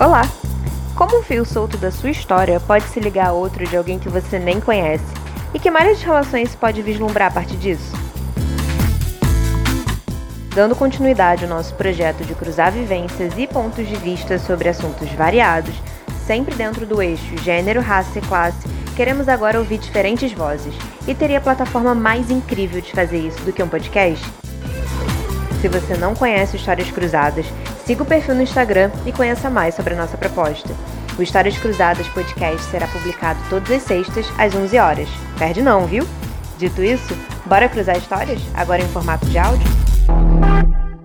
Olá! Como um fio solto da sua história pode se ligar a outro de alguém que você nem conhece? E que malha de relações pode vislumbrar a partir disso? Dando continuidade ao nosso projeto de cruzar vivências e pontos de vista sobre assuntos variados, sempre dentro do eixo gênero, raça e classe, queremos agora ouvir diferentes vozes. E teria plataforma mais incrível de fazer isso do que um podcast? Se você não conhece Histórias Cruzadas, siga o perfil no Instagram e conheça mais sobre a nossa proposta. O Histórias Cruzadas Podcast será publicado todas as sextas, às 11 horas. Perde não, viu? Dito isso, bora cruzar histórias? Agora em formato de áudio?